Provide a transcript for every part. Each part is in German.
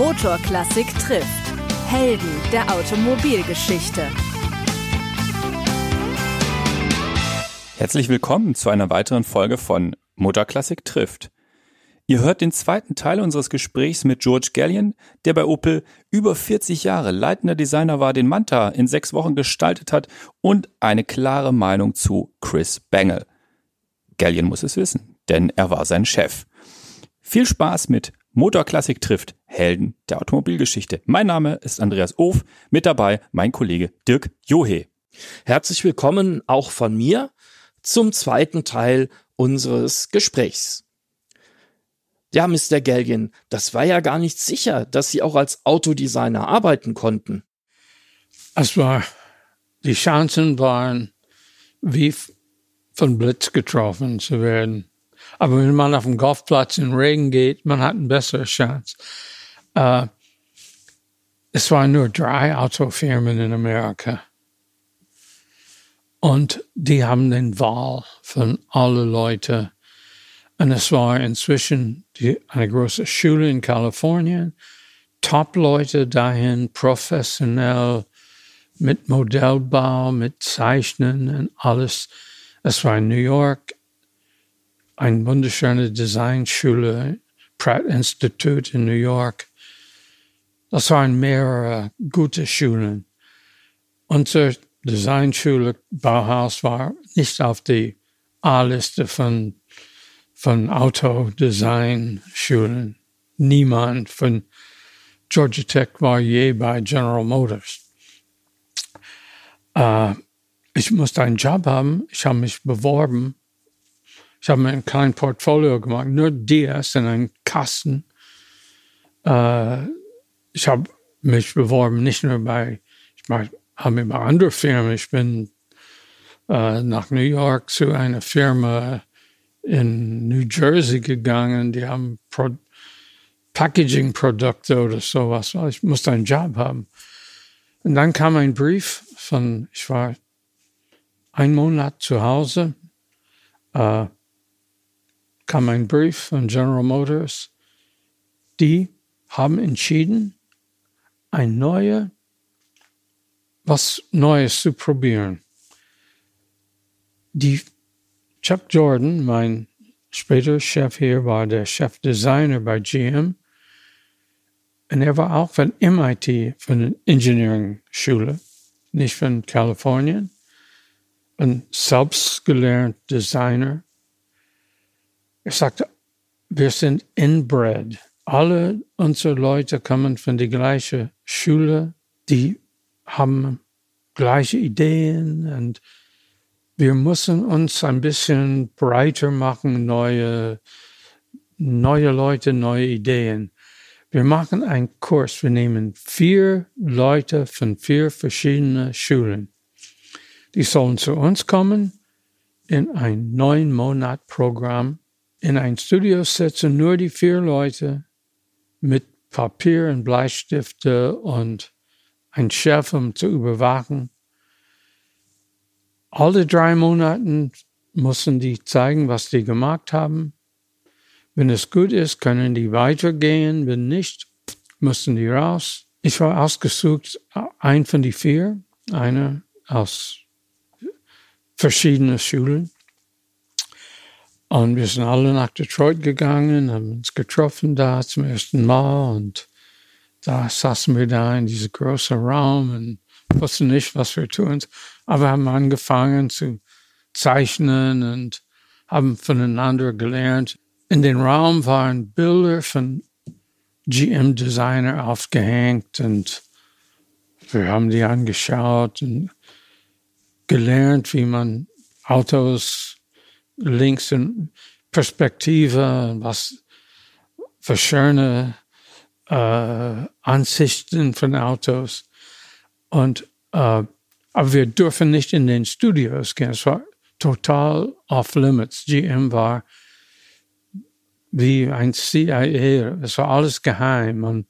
Motorklassik trifft. Helden der Automobilgeschichte. Herzlich willkommen zu einer weiteren Folge von Motorklassik trifft. Ihr hört den zweiten Teil unseres Gesprächs mit George Gallion, der bei Opel über 40 Jahre leitender Designer war, den Manta in sechs Wochen gestaltet hat und eine klare Meinung zu Chris Bangle. Gallion muss es wissen, denn er war sein Chef. Viel Spaß mit Motorklassik trifft Helden der Automobilgeschichte. Mein Name ist Andreas Of, mit dabei mein Kollege Dirk Johe. Herzlich willkommen auch von mir zum zweiten Teil unseres Gesprächs. Ja, Mr. Gallion, das war ja gar nicht sicher, dass Sie auch als Autodesigner arbeiten konnten. Es war, die Chancen waren wie von Blitz getroffen zu werden. Aber wenn man auf dem Golfplatz in Regen geht, man hat eine bessere Chance. Äh, es waren nur drei Autofirmen in Amerika. Und die haben den Wahl von allen Leuten. Und es war inzwischen die, eine große Schule in Kalifornien. Top-Leute dahin, professionell, mit Modellbau, mit Zeichnen und alles. Es war in New York eine wunderschöne Designschule, Pratt Institute in New York. Das waren mehrere gute Schulen. Unsere Designschule Bauhaus war nicht auf die A-Liste von, von Autodesign-Schulen. Niemand von Georgia Tech war je bei General Motors. Äh, ich musste einen Job haben. Ich habe mich beworben ich habe mir ein kleines Portfolio gemacht, nur DS in einem Kasten. Äh, ich habe mich beworben, nicht nur bei, ich habe mir bei anderen Firmen, ich bin äh, nach New York zu einer Firma in New Jersey gegangen, die haben Pro Packaging-Produkte oder sowas. Ich musste einen Job haben. Und dann kam ein Brief von, ich war ein Monat zu Hause. Äh, kam ein Brief von General Motors, die haben entschieden, ein neue, was Neues zu probieren. Die Chuck Jordan, mein später Chef hier, war der Chefdesigner bei GM. Und er war auch von MIT, von der Engineering-Schule, nicht von Kalifornien. Ein selbst gelernt Designer. Er sagte, wir sind inbred. Alle unsere Leute kommen von der gleichen Schule, die haben gleiche Ideen und wir müssen uns ein bisschen breiter machen, neue, neue Leute, neue Ideen. Wir machen einen Kurs. Wir nehmen vier Leute von vier verschiedenen Schulen. Die sollen zu uns kommen in ein neun Monat Programm in ein Studio setzen nur die vier Leute mit Papier und Bleistifte und ein Chef, um zu überwachen. Alle drei Monate müssen die zeigen, was die gemacht haben. Wenn es gut ist, können die weitergehen. Wenn nicht, müssen die raus. Ich war ausgesucht, ein von die vier, einer aus verschiedenen Schulen. Und wir sind alle nach Detroit gegangen, haben uns getroffen da zum ersten Mal und da saßen wir da in diesem großen Raum und wussten nicht, was wir tun. Aber haben angefangen zu zeichnen und haben voneinander gelernt. In den Raum waren Bilder von GM-Designer aufgehängt und wir haben die angeschaut und gelernt, wie man Autos links in Perspektive, was für schöne äh, Ansichten von Autos. Und äh, aber wir dürfen nicht in den Studios gehen. Es war total off limits. GM war wie ein CIA. Es war alles geheim. Man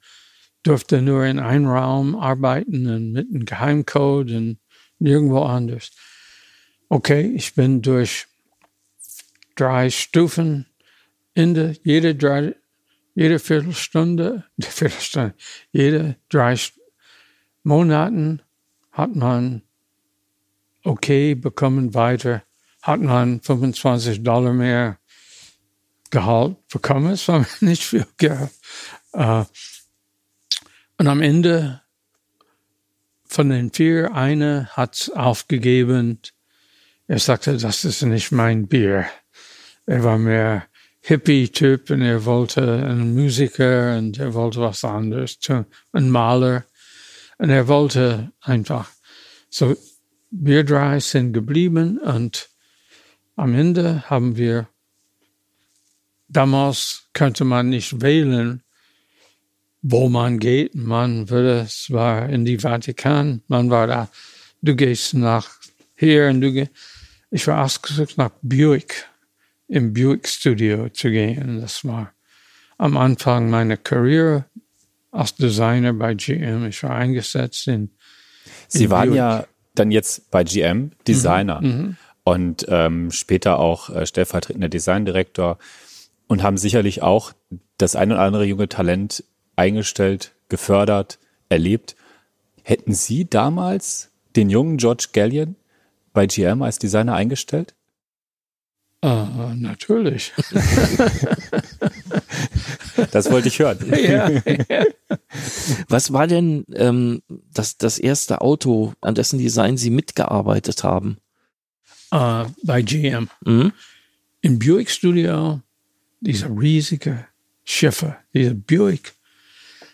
durfte nur in einem Raum arbeiten und mit einem Geheimcode und nirgendwo anders. Okay, ich bin durch drei Stufen in der, jede, drei, jede Viertelstunde, Viertelstunde, jede drei Monaten hat man okay bekommen weiter, hat man 25 Dollar mehr Gehalt bekommen. Es war nicht viel Geld. Äh, und am Ende von den vier, eine hat aufgegeben. Er sagte, das ist nicht mein Bier. Er war mehr Hippie-Typ und er wollte ein Musiker und er wollte was anderes ein Maler. Und er wollte einfach so, wir drei sind geblieben und am Ende haben wir, damals könnte man nicht wählen, wo man geht. Man würde, es war in die Vatikan, man war da, du gehst nach hier und du gehst, ich war ausgesucht nach Buick, im Buick Studio zu gehen. Das war am Anfang meiner Karriere als Designer bei GM. Ich war eingesetzt in, Sie waren Buick. ja dann jetzt bei GM Designer mhm, mhm, und ähm, später auch äh, stellvertretender Designdirektor und haben sicherlich auch das ein oder andere junge Talent eingestellt, gefördert, erlebt. Hätten Sie damals den jungen George Gallion bei GM als Designer eingestellt? Uh, natürlich. das wollte ich hören. Ja, ja. Was war denn ähm, das, das erste Auto, an dessen Design Sie mitgearbeitet haben? Uh, bei GM. Mhm. Im Buick Studio, dieser riesige Schiffe, dieser Buick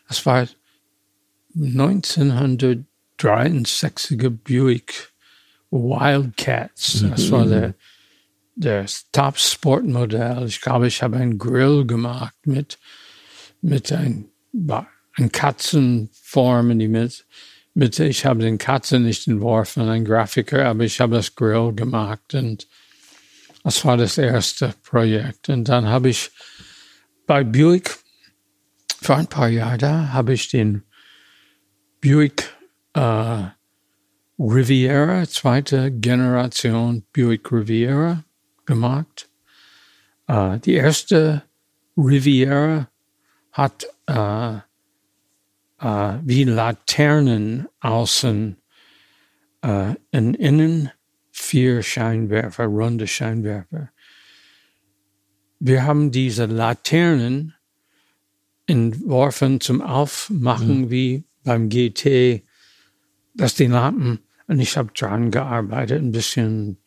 das war 1963er Buick Wildcats. Das war der, der Top-Sport-Modell. Ich glaube, ich habe einen Grill gemacht mit, mit ein Katzenform in die Mitte. Mitte. Ich habe den Katzen nicht entworfen, ein Grafiker, aber ich habe das Grill gemacht und das war das erste Projekt. Und dann habe ich bei Buick vor ein paar Jahren da habe ich den Buick äh, Riviera, zweite Generation Buick Riviera gemacht. Äh, die erste Riviera hat äh, äh, wie Laternen außen äh, in innen vier Scheinwerfer, runde Scheinwerfer. Wir haben diese Laternen entworfen zum Aufmachen mhm. wie beim GT, dass die Lampen, und ich habe dran gearbeitet, ein bisschen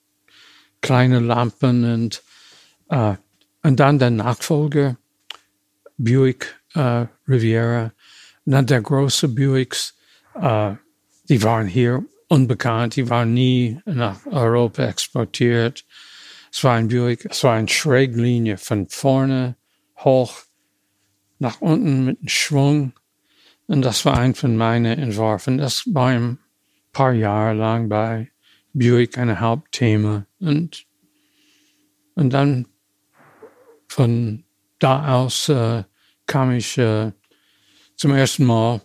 kleine Lampen und, äh, und dann der Nachfolger, Buick äh, Riviera, und dann der große Buicks, äh, die waren hier unbekannt, die waren nie nach Europa exportiert. Es war ein Buick, es war eine Schräglinie von vorne hoch nach unten mit einem Schwung. Und das war ein von meinen Entwürfen. Das war ein paar Jahre lang bei Buick ein Hauptthema. Und, und dann von da aus äh, kam ich äh, zum ersten Mal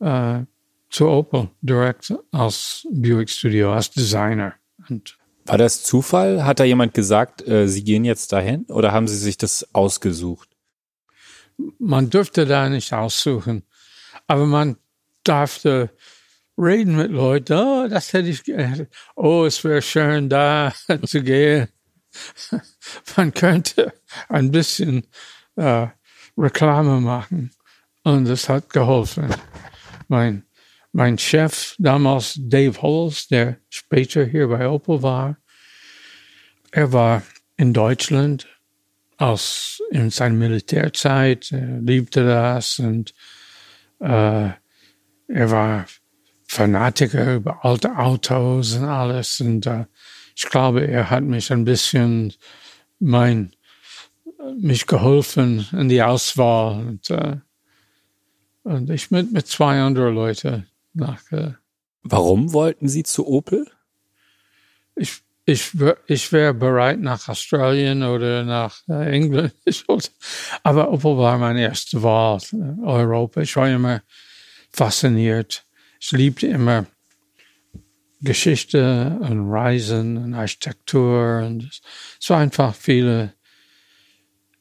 äh, zu Opel direkt als Buick Studio, als Designer. Und war das Zufall? Hat da jemand gesagt, äh, Sie gehen jetzt dahin oder haben Sie sich das ausgesucht? man dürfte da nicht aussuchen. Aber man darfte reden mit Leuten. Oh, das hätte ich gerne. Oh, es wäre schön, da zu gehen. man könnte ein bisschen äh, Reklame machen. Und das hat geholfen. Mein, mein Chef damals, Dave Holz, der später hier bei Opel war, er war in Deutschland als in seiner Militärzeit, er liebte das und äh, er war Fanatiker über alte Autos und alles und äh, ich glaube, er hat mich ein bisschen mein mich geholfen in die Auswahl und, äh, und ich mit mit zwei anderen Leuten nach. Äh, Warum wollten Sie zu Opel? Ich ich, ich wäre bereit nach Australien oder nach äh, England. aber Opel war meine erste Wahl, Europa. Ich war immer fasziniert. Ich liebte immer Geschichte und Reisen und Architektur. Und es war einfach viele,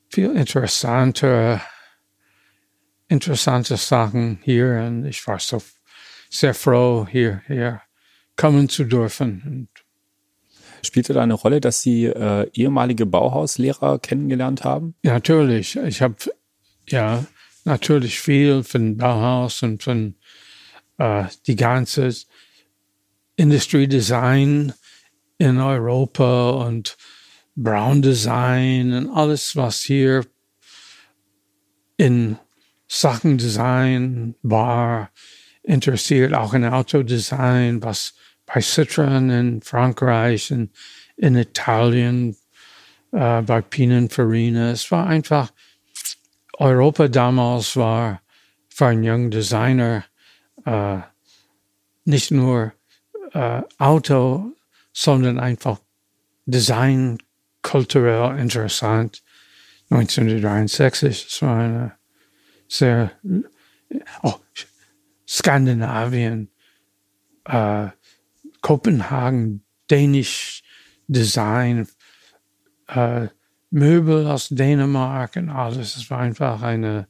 viel interessanter interessante Sachen hier und ich war so sehr froh, hier, hier kommen zu dürfen. Spielte da eine Rolle, dass Sie äh, ehemalige Bauhauslehrer kennengelernt haben? Ja, natürlich. Ich habe ja natürlich viel von Bauhaus und von äh, die ganze Industriedesign in Europa und Brown Design und alles, was hier in Sachen Design war, interessiert, auch in Autodesign, was bei Citroën in Frankreich und in Italien, äh, bei Pininfarina. Es war einfach, Europa damals war für einen jungen Designer äh, nicht nur äh, Auto, sondern einfach Design kulturell interessant. 1963, es war eine sehr, oh, Skandinavien, äh, Kopenhagen, Dänisch Design, äh, Möbel aus Dänemark und alles. Es war einfach eine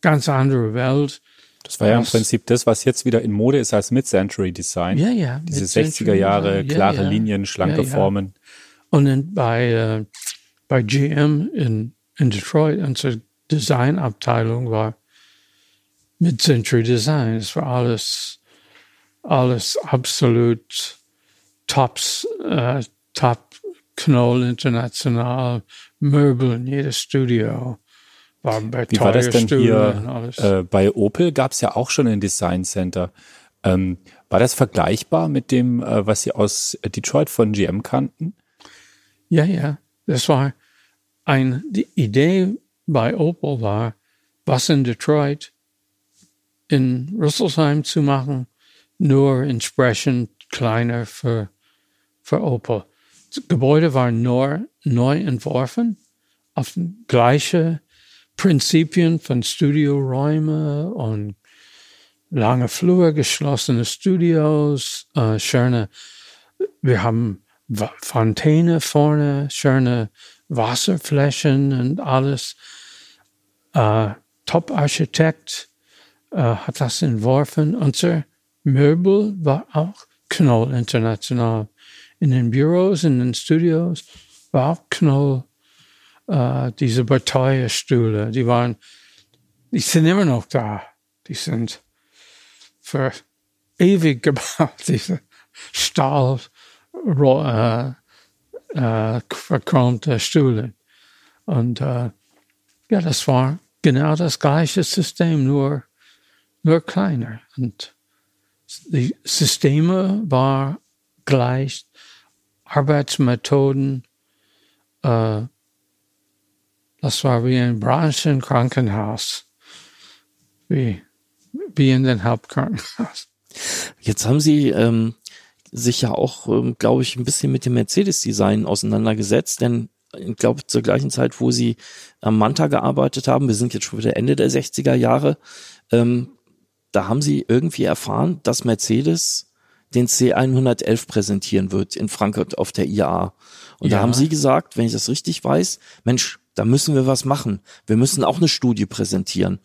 ganz andere Welt. Das war ja im Prinzip das, was jetzt wieder in Mode ist als Mid-Century Design. Ja, ja. Diese 60er Jahre, ja, klare ja. Linien, schlanke ja, Formen. Und in, bei, äh, bei GM in, in Detroit, unsere Designabteilung war Mid-Century Design. Es war alles, alles absolut Tops, äh, Top Knoll international, Möbel in jedes Studio. War bei Wie war das denn hier? Äh, bei Opel gab es ja auch schon ein Design Center. Ähm, war das vergleichbar mit dem, äh, was Sie aus Detroit von GM kannten? Ja, ja. Das war eine die Idee bei Opel war, was in Detroit in Rüsselsheim zu machen, nur entsprechend kleiner für, für Opel. Das Gebäude war nur neu entworfen, auf gleiche Prinzipien von Studioräume und lange Flur, geschlossene Studios, äh, schöne, wir haben Fontäne vorne, schöne Wasserflächen und alles. Äh, Top-Architekt äh, hat das entworfen. Unser Möbel war auch Knoll international. In den Büros, in den Studios war auch Knoll. Äh, diese Bataille-Stühle, die waren, die sind immer noch da. Die sind für ewig gebaut, diese Stahl, äh, äh, verchromte Stühle. Und äh, ja, das war genau das gleiche System, nur nur kleiner. Und die Systeme waren gleich, Arbeitsmethoden, äh, das war wie ein Branchenkrankenhaus, wie, wie in den Hauptkrankenhaus. Jetzt haben Sie ähm, sich ja auch, ähm, glaube ich, ein bisschen mit dem Mercedes-Design auseinandergesetzt, denn ich glaube, zur gleichen Zeit, wo Sie am Manta gearbeitet haben, wir sind jetzt schon wieder Ende der 60er Jahre, ähm, da haben sie irgendwie erfahren, dass Mercedes den C111 präsentieren wird in Frankfurt auf der IAA. Und ja. da haben sie gesagt, wenn ich das richtig weiß, Mensch, da müssen wir was machen. Wir müssen auch eine Studie präsentieren.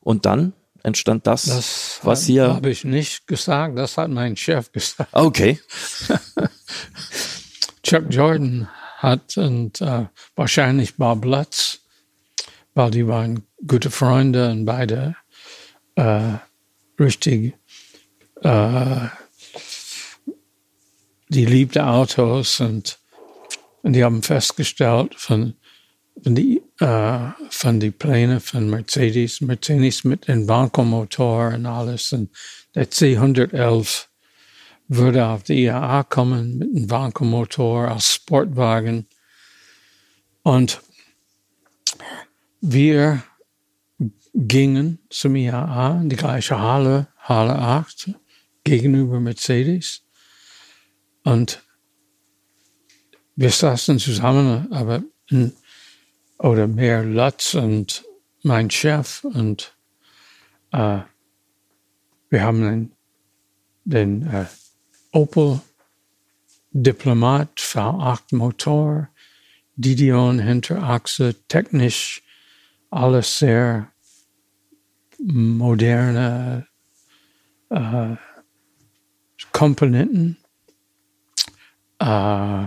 Und dann entstand das, das was hier. Das habe ich nicht gesagt, das hat mein Chef gesagt. Okay. Chuck Jordan hat und äh, wahrscheinlich Bob Lutz, weil die waren gute Freunde und beide äh, richtig, äh, die liebte Autos und, und die haben festgestellt von, von die, äh, von die Pläne von Mercedes, Mercedes mit dem Bankomotor und alles und der C111 würde auf die IAA kommen mit einem Bankomotor als Sportwagen und wir gingen zum IAA in die gleiche Halle, Halle 8, gegenüber Mercedes. Und wir saßen zusammen, aber oder mehr Lutz und mein Chef und äh, wir haben den, den äh, Opel Diplomat V8 Motor, Didion Hinterachse, technisch alles sehr moderne äh, Komponenten. Äh,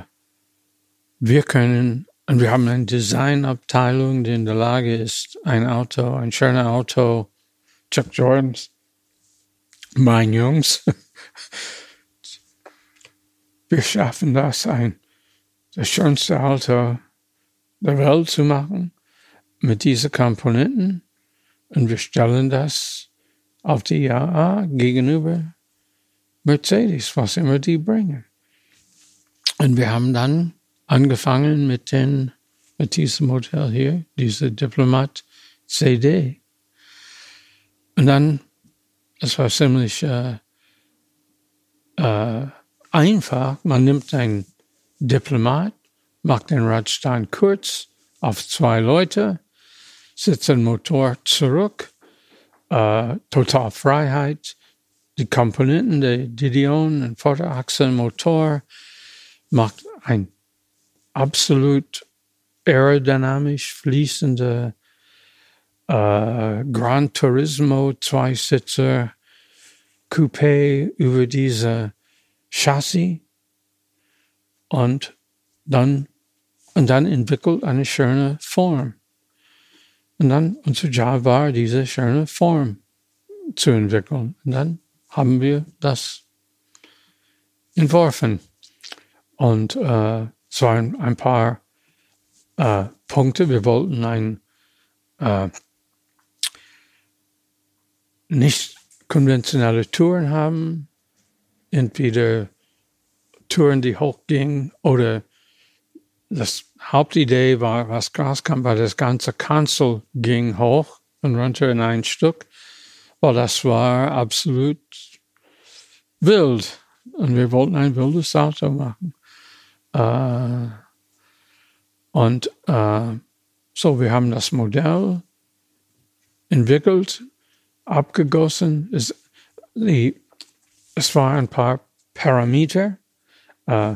wir können, und wir haben eine Designabteilung, die in der Lage ist, ein Auto, ein schönes Auto, Chuck Jordans, mein Jungs, wir schaffen das, ein, das schönste Auto der Welt zu machen mit diesen Komponenten und wir stellen das auf die IAA gegenüber Mercedes, was immer die bringen. Und wir haben dann angefangen mit den, mit diesem Modell hier, diese Diplomat CD. Und dann, es war ziemlich äh, äh, einfach. Man nimmt ein Diplomat, macht den Radstein kurz auf zwei Leute, setzt den Motor zurück, äh, total Freiheit, die Komponenten der Didion, ein Vorderachselmotor, macht ein absolut aerodynamisch fließende äh, Gran Turismo Zweisitzer Coupé über diese Chassis und dann, und dann entwickelt eine schöne Form. Und dann unser Job war, diese schöne Form zu entwickeln. Und dann haben wir das entworfen. Und äh, es waren ein paar äh, Punkte. Wir wollten ein äh, nicht konventionelle Touren haben, entweder Touren, die hochgingen, oder das Hauptidee war, was rauskam, war das ganze Kanzel ging hoch und runter in ein Stück weil das war absolut wild. Und wir wollten ein wildes Auto machen. Äh, und äh, so, wir haben das Modell entwickelt, abgegossen. Es, die, es waren ein paar Parameter. Äh,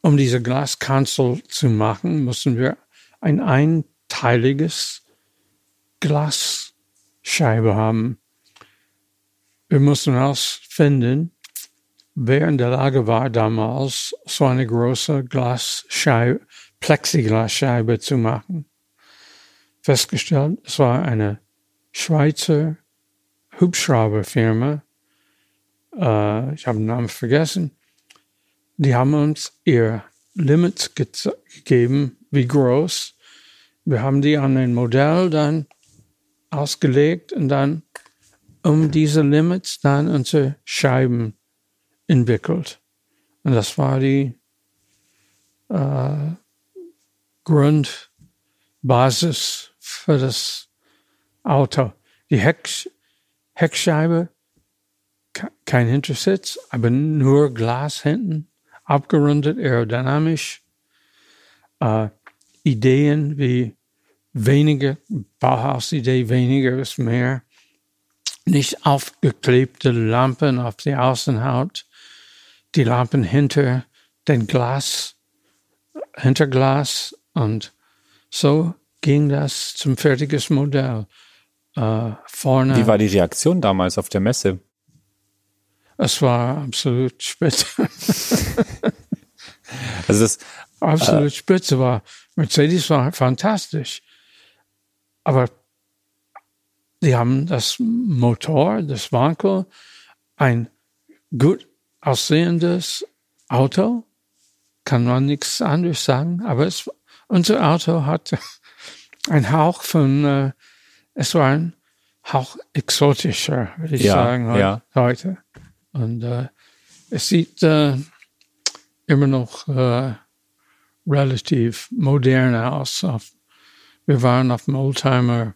um diese Glaskanzel zu machen, mussten wir ein einteiliges Glasscheibe haben wir mussten herausfinden, wer in der Lage war, damals so eine große Glasscheibe, Plexiglasscheibe zu machen. Festgestellt, es war eine Schweizer Hubschrauberfirma, äh, ich habe den Namen vergessen, die haben uns ihr Limit ge gegeben, wie groß. Wir haben die an ein Modell dann ausgelegt und dann um diese Limits dann unsere Scheiben entwickelt. Und das war die äh, Grundbasis für das Auto. Die Heck, Heckscheibe, kein Hintersitz, aber nur Glas hinten, abgerundet, aerodynamisch. Äh, Ideen wie weniger, Bauhausidee, weniger ist mehr nicht aufgeklebte Lampen auf die Außenhaut, die Lampen hinter den Glas, hinter Glas und so ging das zum fertiges Modell. Äh, vorne. Wie war die Reaktion damals auf der Messe? Es war absolut spitze. also das, absolut äh, spitze war. Mercedes war fantastisch. Aber Sie haben das Motor, das Wankel, ein gut aussehendes Auto, kann man nichts anderes sagen, aber es, unser Auto hat einen Hauch von, äh, es war ein Hauch exotischer, würde ich ja, sagen, ja. heute. Und äh, es sieht äh, immer noch äh, relativ modern aus. Wir waren auf dem Oldtimer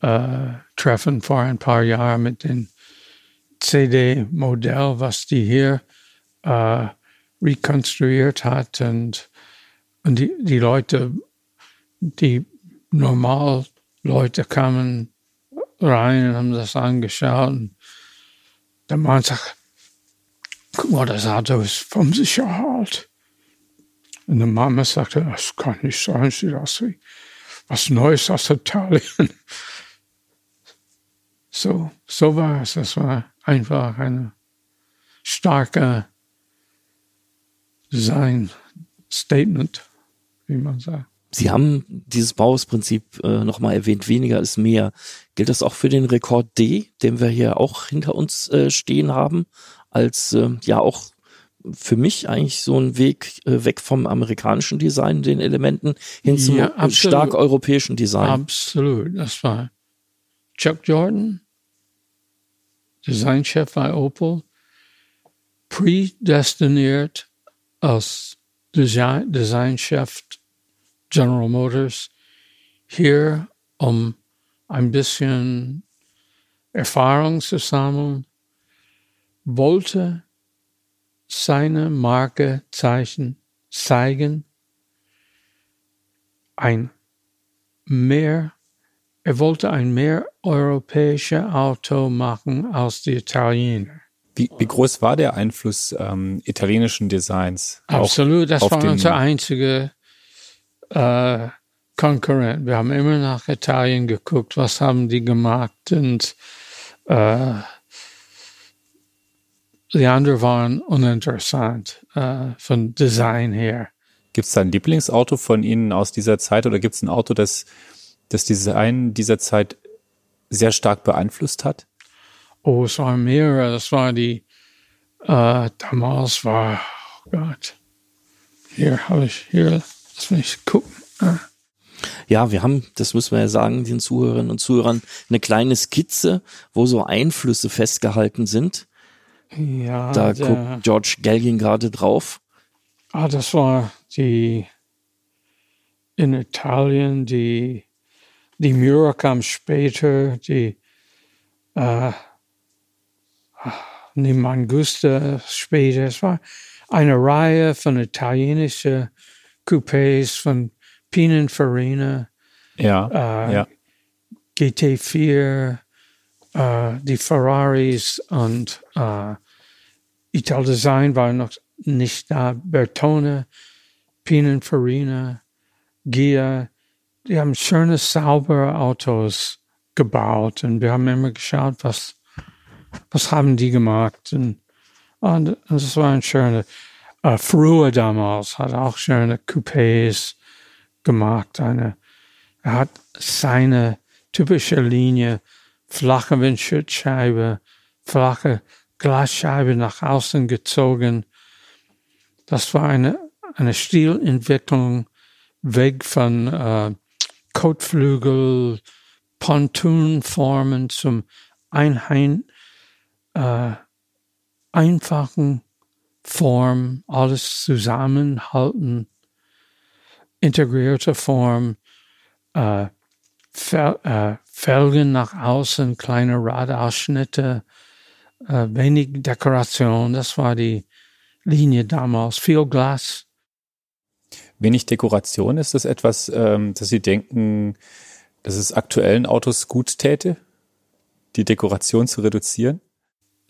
äh, treffen vor ein paar Jahren mit dem CD-Modell, was die hier äh, rekonstruiert hat. Und, und die, die Leute, die normal Leute kamen rein und haben das angeschaut. Und der Mann sagt, guck mal, das Auto ist vom Sicherheit. Und die Mama sagte, das kann nicht sein, sieht aus wie was Neues aus Italien. So, so war es. Das war einfach eine starke Design-Statement, wie man sagt. Sie haben dieses Bauhausprinzip äh, nochmal erwähnt, weniger ist mehr. Gilt das auch für den Rekord D, den wir hier auch hinter uns äh, stehen haben, als äh, ja auch für mich eigentlich so ein Weg äh, weg vom amerikanischen Design, den Elementen, hin zum Ja, stark europäischen Design. Absolut. Das war Chuck Jordan, Designchef bei Opel, predestiniert als Design, Designchef General Motors hier, um ein bisschen Erfahrung zu sammeln, wollte seine Marke zeichen, zeigen, ein mehr, er wollte ein mehr europäisches Auto machen als die Italiener. Wie, wie groß war der Einfluss ähm, italienischen Designs? Absolut, das war unser einziger äh, Konkurrent. Wir haben immer nach Italien geguckt, was haben die gemacht und äh, die anderen waren uninteressant äh, von Design her. Gibt es da ein Lieblingsauto von Ihnen aus dieser Zeit oder gibt es ein Auto, das das Design dieser Zeit sehr stark beeinflusst hat? Oh, es waren mehrere. Das war die, äh, damals war, oh Gott, hier habe ich, hier, lass mich gucken. Ja, wir haben, das müssen wir ja sagen, den Zuhörerinnen und Zuhörern, eine kleine Skizze, wo so Einflüsse festgehalten sind. Ja, Da der- guckt George Gallion gerade drauf. Ah, das war die in Italien, die, die Mura kam später, die äh, die Mangusta später. Es war eine Reihe von italienischen Coupés von Pininfarina, Ja, äh, ja. GT4, äh, die Ferraris und äh, Ital Design war noch nicht da. Bertone, Pininfarina, Gia, die haben schöne, saubere Autos gebaut und wir haben immer geschaut, was, was haben die gemacht. Und, und das war ein schöner, äh, Früher damals hat auch schöne Coupés gemacht. Eine, er hat seine typische Linie, flache Windschutzscheibe, flache Glasscheibe nach außen gezogen. Das war eine, eine Stilentwicklung weg von äh, Kotflügel, Pontonformen zum Einheim, äh, einfachen Form, alles zusammenhalten, integrierte Form, äh, Fel äh, Felgen nach außen, kleine Radausschnitte, äh, wenig Dekoration. Das war die Linie damals. Viel Glas. Wenig Dekoration, ist das etwas, ähm, dass Sie denken, dass es aktuellen Autos gut täte, die Dekoration zu reduzieren?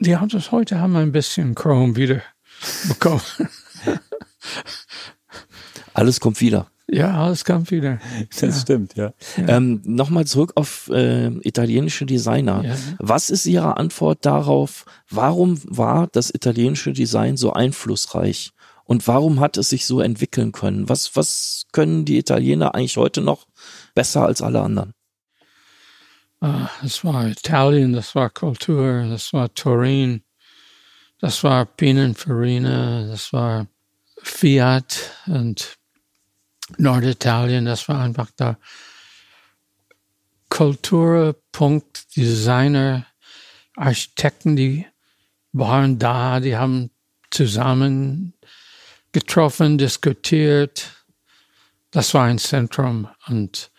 Die Autos heute haben ein bisschen Chrome wieder bekommen. Alles kommt wieder. ja, alles kommt wieder. Das stimmt, ja. Ähm, Nochmal zurück auf äh, italienische Designer. Ja. Was ist Ihre Antwort darauf, warum war das italienische Design so einflussreich? Und warum hat es sich so entwickeln können? Was, was können die Italiener eigentlich heute noch besser als alle anderen? Ah, das war Italien, das war Kultur, das war Turin, das war Pininfarina, das war Fiat und Norditalien, das war einfach der Kulturpunkt, Designer, Architekten, die waren da, die haben zusammen getroffen, diskutiert. Das war ein Zentrum und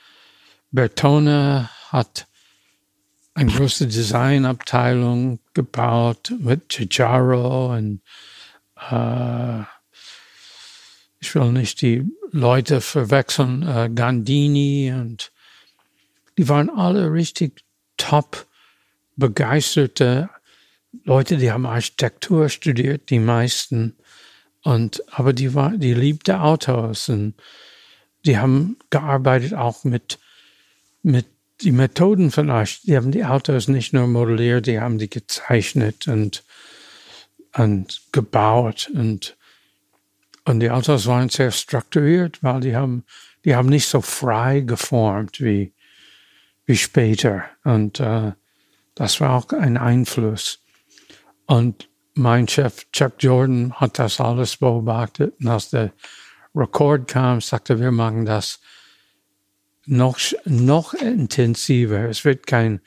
Bertone hat eine große Designabteilung gebaut mit Giugiaro und äh, ich will nicht die Leute verwechseln, äh, Gandini und die waren alle richtig top begeisterte Leute, die haben Architektur studiert, die meisten. Und, aber die war, die liebte Autos und die haben gearbeitet auch mit, mit die Methoden vielleicht, die haben die Autos nicht nur modelliert, die haben die gezeichnet und, und gebaut und, und die Autos waren sehr strukturiert, weil die haben, die haben nicht so frei geformt wie, wie später. Und äh, das war auch ein Einfluss. Und mein Chef Chuck Jordan hat das alles beobachtet. Und als der Rekord kam, sagte, wir machen das noch, noch intensiver. Es wird kein,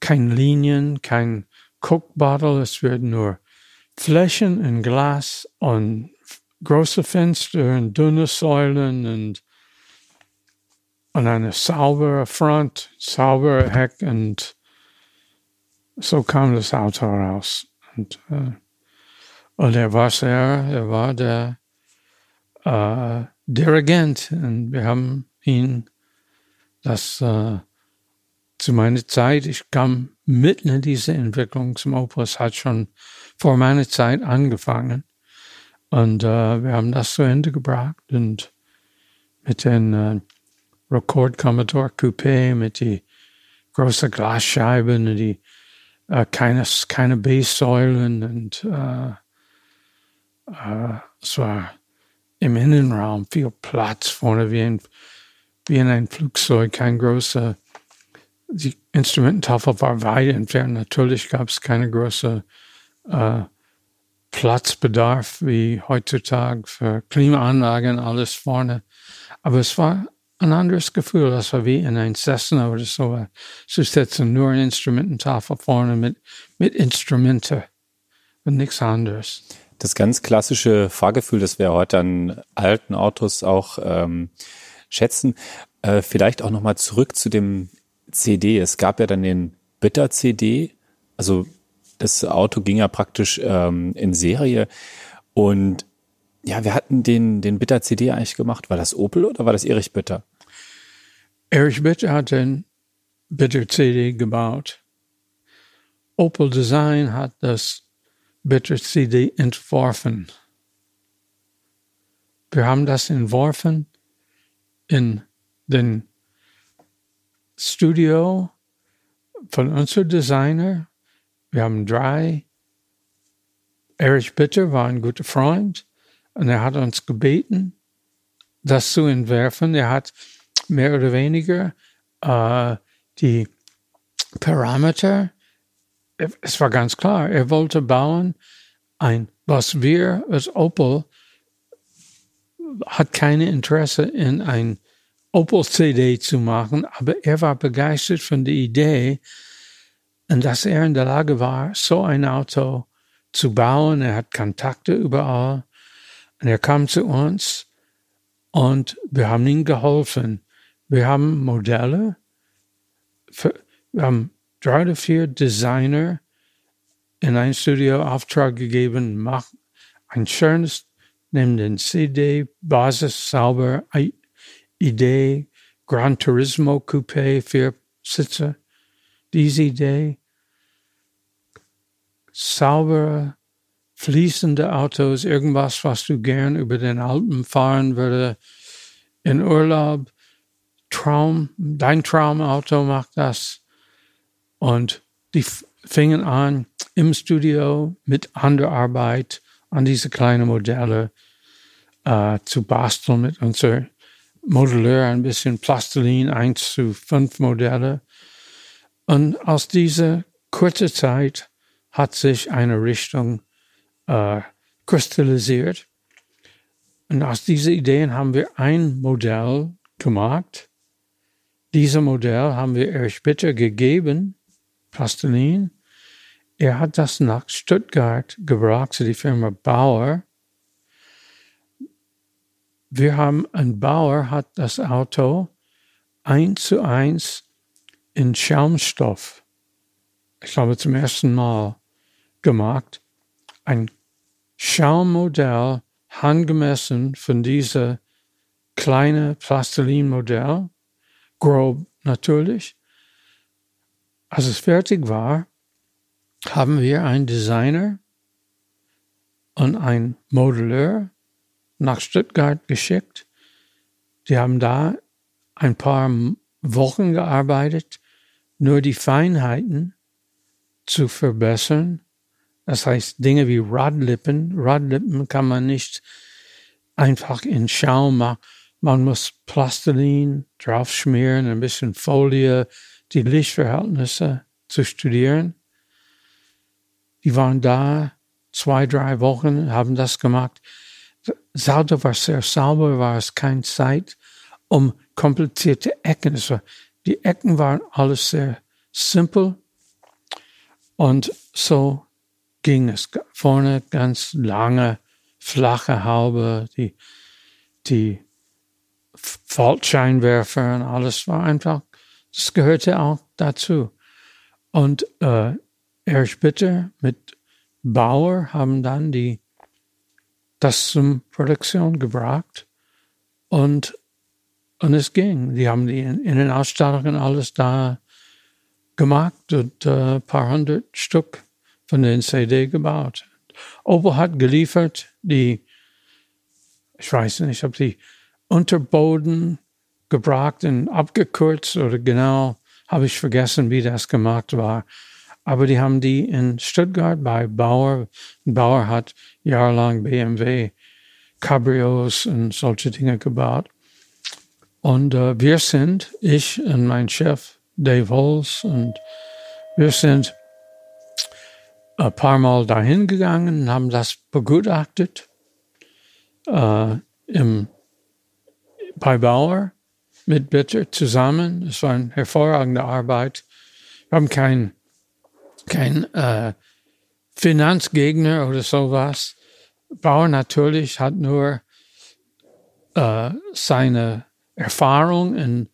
kein Linien, kein Coke Bottle, es wird nur Flächen in Glas und große Fenster und dünne Säulen und, und eine saubere Front, saubere Heck und so kam das Auto raus. Und, äh, und er war sehr, er war der äh, Dirigent und wir haben ihn dass äh, zu meiner Zeit, ich kam mitten in diese Entwicklung zum Opus, hat schon vor meiner Zeit angefangen. Und äh, wir haben das zu Ende gebracht und mit den äh, Record Commodore Coupé, mit die großen Glasscheiben, die äh, keine, keine Basssäulen und äh, äh, es war im Innenraum viel Platz vorne wie ein wie in ein Flugzeug, kein großer, die Instrumententafel war weit entfernt. Natürlich gab es keine große äh, Platzbedarf wie heutzutage für Klimaanlagen, alles vorne. Aber es war ein anderes Gefühl. Das war wie in ein Cessna oder so zu sitzen, nur eine Instrumententafel vorne mit, mit Instrumente und nichts anderes. Das ganz klassische Fahrgefühl, das wir heute an alten Autos auch ähm, schätzen. Äh, vielleicht auch nochmal zurück zu dem CD. Es gab ja dann den Bitter-CD. Also das Auto ging ja praktisch ähm, in Serie. Und ja, wir hatten den, den Bitter-CD eigentlich gemacht. War das Opel oder war das Erich Bitter? Erich Bitter hat den Bitter-CD gebaut. Opel Design hat das Bitter-CD entworfen. Wir haben das entworfen in den Studio von unserem Designer. Wir haben drei. Erich Bitter war ein guter Freund und er hat uns gebeten, das zu entwerfen. Er hat mehr oder weniger äh, die Parameter, es war ganz klar, er wollte bauen ein, was wir als Opel hat keine Interesse in ein Opel-CD zu machen, aber er war begeistert von der Idee und dass er in der Lage war, so ein Auto zu bauen. Er hat Kontakte überall und er kam zu uns und wir haben ihm geholfen. Wir haben Modelle, für, wir haben drei oder vier Designer in ein Studio Auftrag gegeben, mach ein schönes nimm den CD, Basis sauber, Idee, Gran Turismo Coupé, vier Sitze, diese Idee, saubere, fließende Autos, irgendwas, was du gern über den Alpen fahren würde, in Urlaub, Traum, dein Traumauto macht das. Und die fingen an im Studio mit Handarbeit, an diese kleinen Modelle äh, zu basteln mit unser Modelleur, ein bisschen Plastilin, 1 zu 5 Modelle. Und aus dieser kurzen Zeit hat sich eine Richtung äh, kristallisiert. Und aus diesen Ideen haben wir ein Modell gemacht. Dieses Modell haben wir Erich Bitter gegeben, Plastilin. Er hat das nach Stuttgart gebracht zu der Firma Bauer. Wir haben, ein Bauer hat das Auto eins zu eins in Schaumstoff, ich glaube zum ersten Mal gemacht. Ein Schaummodell, handgemessen von dieser kleinen Plastilin-Modell, grob natürlich. Als es fertig war, haben wir einen Designer und einen Modelleur nach Stuttgart geschickt. Die haben da ein paar Wochen gearbeitet, nur die Feinheiten zu verbessern. Das heißt, Dinge wie Radlippen. Radlippen kann man nicht einfach in Schaum machen. Man muss Plastilin draufschmieren, ein bisschen Folie, die Lichtverhältnisse zu studieren. Die waren da zwei, drei Wochen, haben das gemacht. Auto war sehr sauber, war es keine Zeit, um komplizierte Ecken. Also die Ecken waren alles sehr simpel. Und so ging es. Vorne ganz lange, flache Haube, die, die Faltscheinwerfer und alles war einfach, das gehörte auch dazu. Und äh, Erich Bitter mit Bauer haben dann die das zum Produktion gebracht und und es ging. Die haben die Innenausstattung und alles da gemacht und ein äh, paar hundert Stück von den CD gebaut. Opel hat geliefert die, ich weiß nicht, ob die Unterboden gebracht und abgekürzt oder genau, habe ich vergessen, wie das gemacht war. Aber die haben die in Stuttgart bei Bauer. Bauer hat jahrelang BMW Cabrios und solche Dinge gebaut. Und äh, wir sind, ich und mein Chef Dave Holz, und wir sind ein paar Mal dahin gegangen und haben das begutachtet äh, im bei Bauer mit Bitter zusammen. Es war eine hervorragende Arbeit. Wir haben keinen kein, äh, Finanzgegner oder sowas. Bauer natürlich hat nur äh, seine Erfahrung in,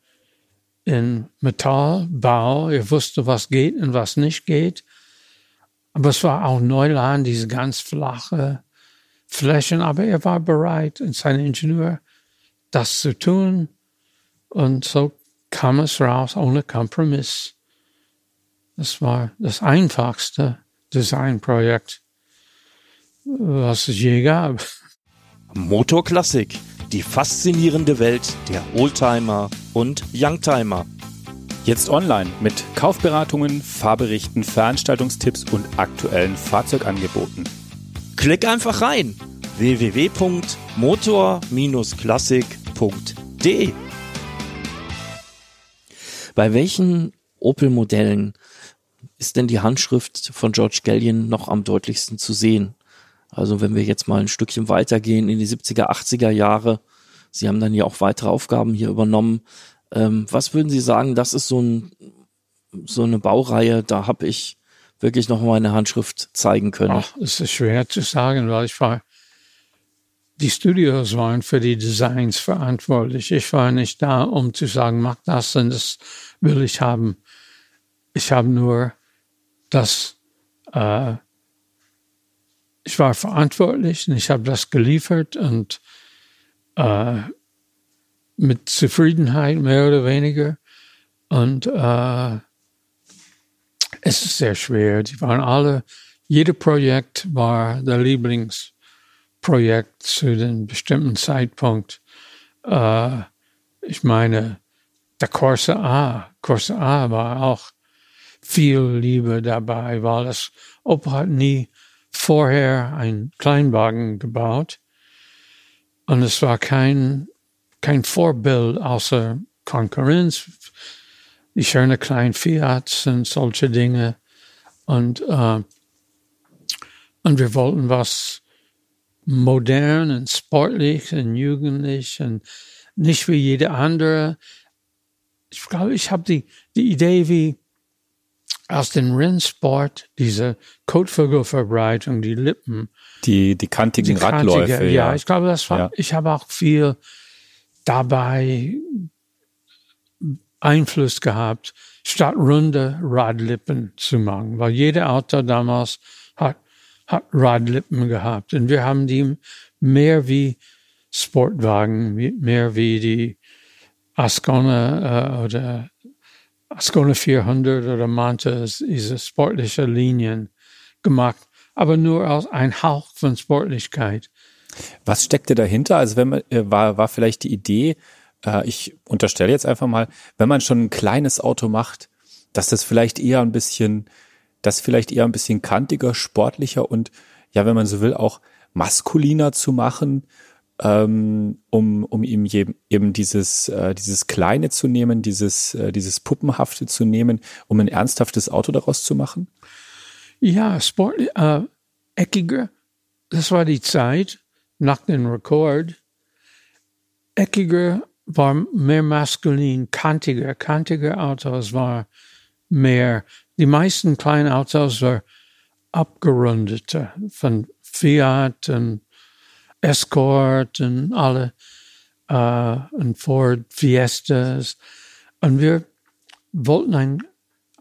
in Metallbau. Er wusste, was geht und was nicht geht. Aber es war auch Neuland, diese ganz flache Flächen. Aber er war bereit, und sein Ingenieur das zu tun. Und so kam es raus ohne Kompromiss. Das war das einfachste Designprojekt, was es je gab. Motorklassik, die faszinierende Welt der Oldtimer und Youngtimer. Jetzt online mit Kaufberatungen, Fahrberichten, Veranstaltungstipps und aktuellen Fahrzeugangeboten. Klick einfach rein www.motor-klassik.com opel.de. Bei welchen Opel-Modellen ist denn die Handschrift von George Gallion noch am deutlichsten zu sehen? Also wenn wir jetzt mal ein Stückchen weitergehen in die 70er, 80er Jahre, Sie haben dann ja auch weitere Aufgaben hier übernommen. Ähm, was würden Sie sagen, das ist so, ein, so eine Baureihe, da habe ich wirklich noch meine Handschrift zeigen können? Ach, es ist schwer zu sagen, weil ich war die Studios waren für die Designs verantwortlich. Ich war nicht da, um zu sagen, mach das und das will ich haben. Ich habe nur das, äh, ich war verantwortlich und ich habe das geliefert und äh, mit Zufriedenheit mehr oder weniger. Und äh, es ist sehr schwer. Die waren alle, jedes Projekt war der Lieblings Projekt zu einem bestimmten Zeitpunkt. Äh, ich meine, der Corsa A, Corsa A war auch viel Liebe dabei, weil das Opel hat nie vorher einen Kleinwagen gebaut und es war kein, kein Vorbild außer Konkurrenz, die schöne kleinen Fiats und solche Dinge und, äh, und wir wollten was modern und sportlich und jugendlich und nicht wie jede andere. Ich glaube, ich habe die, die Idee, wie aus dem Rennsport diese Kotvogelverbreitung, die Lippen. Die, die kantigen die Radläufe. ja. ja, ich glaube, das war, ja. ich habe auch viel dabei Einfluss gehabt, statt runde Radlippen zu machen, weil jeder Auto damals Radlippen gehabt. Und wir haben die mehr wie Sportwagen, mehr wie die Ascona äh, oder Ascona 400 oder Manta, diese sportliche Linien gemacht, aber nur aus ein Hauch von Sportlichkeit. Was steckte dahinter? Also wenn man, äh, war, war vielleicht die Idee, äh, ich unterstelle jetzt einfach mal, wenn man schon ein kleines Auto macht, dass das vielleicht eher ein bisschen, das vielleicht eher ein bisschen kantiger, sportlicher und ja, wenn man so will, auch maskuliner zu machen, ähm, um, um ihm eben dieses, äh, dieses Kleine zu nehmen, dieses, äh, dieses Puppenhafte zu nehmen, um ein ernsthaftes Auto daraus zu machen? Ja, Sport, äh, eckiger, das war die Zeit nach dem Rekord. Eckiger war mehr maskulin, kantiger, kantiger Autos war mehr. Die meisten kleinen Autos waren abgerundeter von Fiat und Escort und alle äh, und Ford Fiestas. Und wir wollten ein,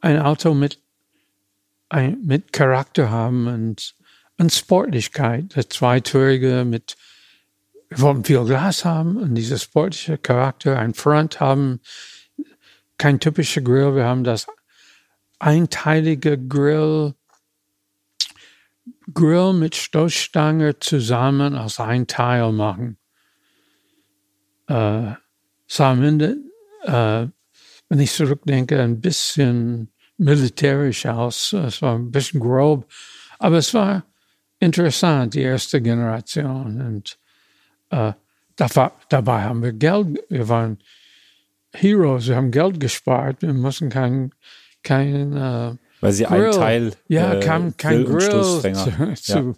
ein Auto mit, ein, mit Charakter haben und, und Sportlichkeit. Der Zweitürige mit, wir wollten viel Glas haben und dieser sportliche Charakter, ein Front haben, kein typischer Grill. Wir haben das einteilige Grill Grill mit Stoßstange zusammen als ein Teil machen. Äh, sah am Ende, äh, wenn ich zurückdenke, ein bisschen militärisch aus. Es war ein bisschen grob, aber es war interessant, die erste Generation. Und äh, dabei haben wir Geld, wir waren Heroes, wir haben Geld gespart, wir mussten kein, kein äh, weil sie Grill. einen Teil ja, äh, kam kein Grill, Grill zu, zu ja.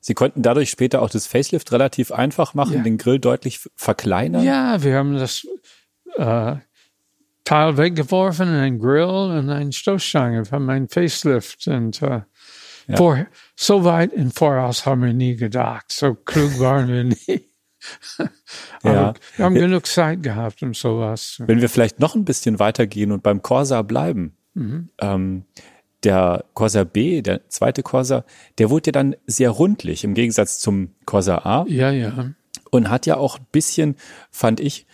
Sie konnten dadurch später auch das Facelift relativ einfach machen, Ja. den Grill deutlich verkleinern. Ja, wir haben das äh, Teil weggeworfen, einen Grill und einen Stoßstange. Wir haben einen Facelift. Und äh, Ja. vor, so weit im Voraus haben wir nie gedacht. So klug waren wir nie. Aber Ja. wir haben genug Zeit gehabt, um sowas Wenn wir vielleicht noch ein bisschen weitergehen und beim Corsa bleiben, Mhm. ähm, der Corsa B, der zweite Corsa, der wurde ja dann sehr rundlich im Gegensatz zum Corsa A Ja, ja. und hat ja auch ein bisschen, fand ich,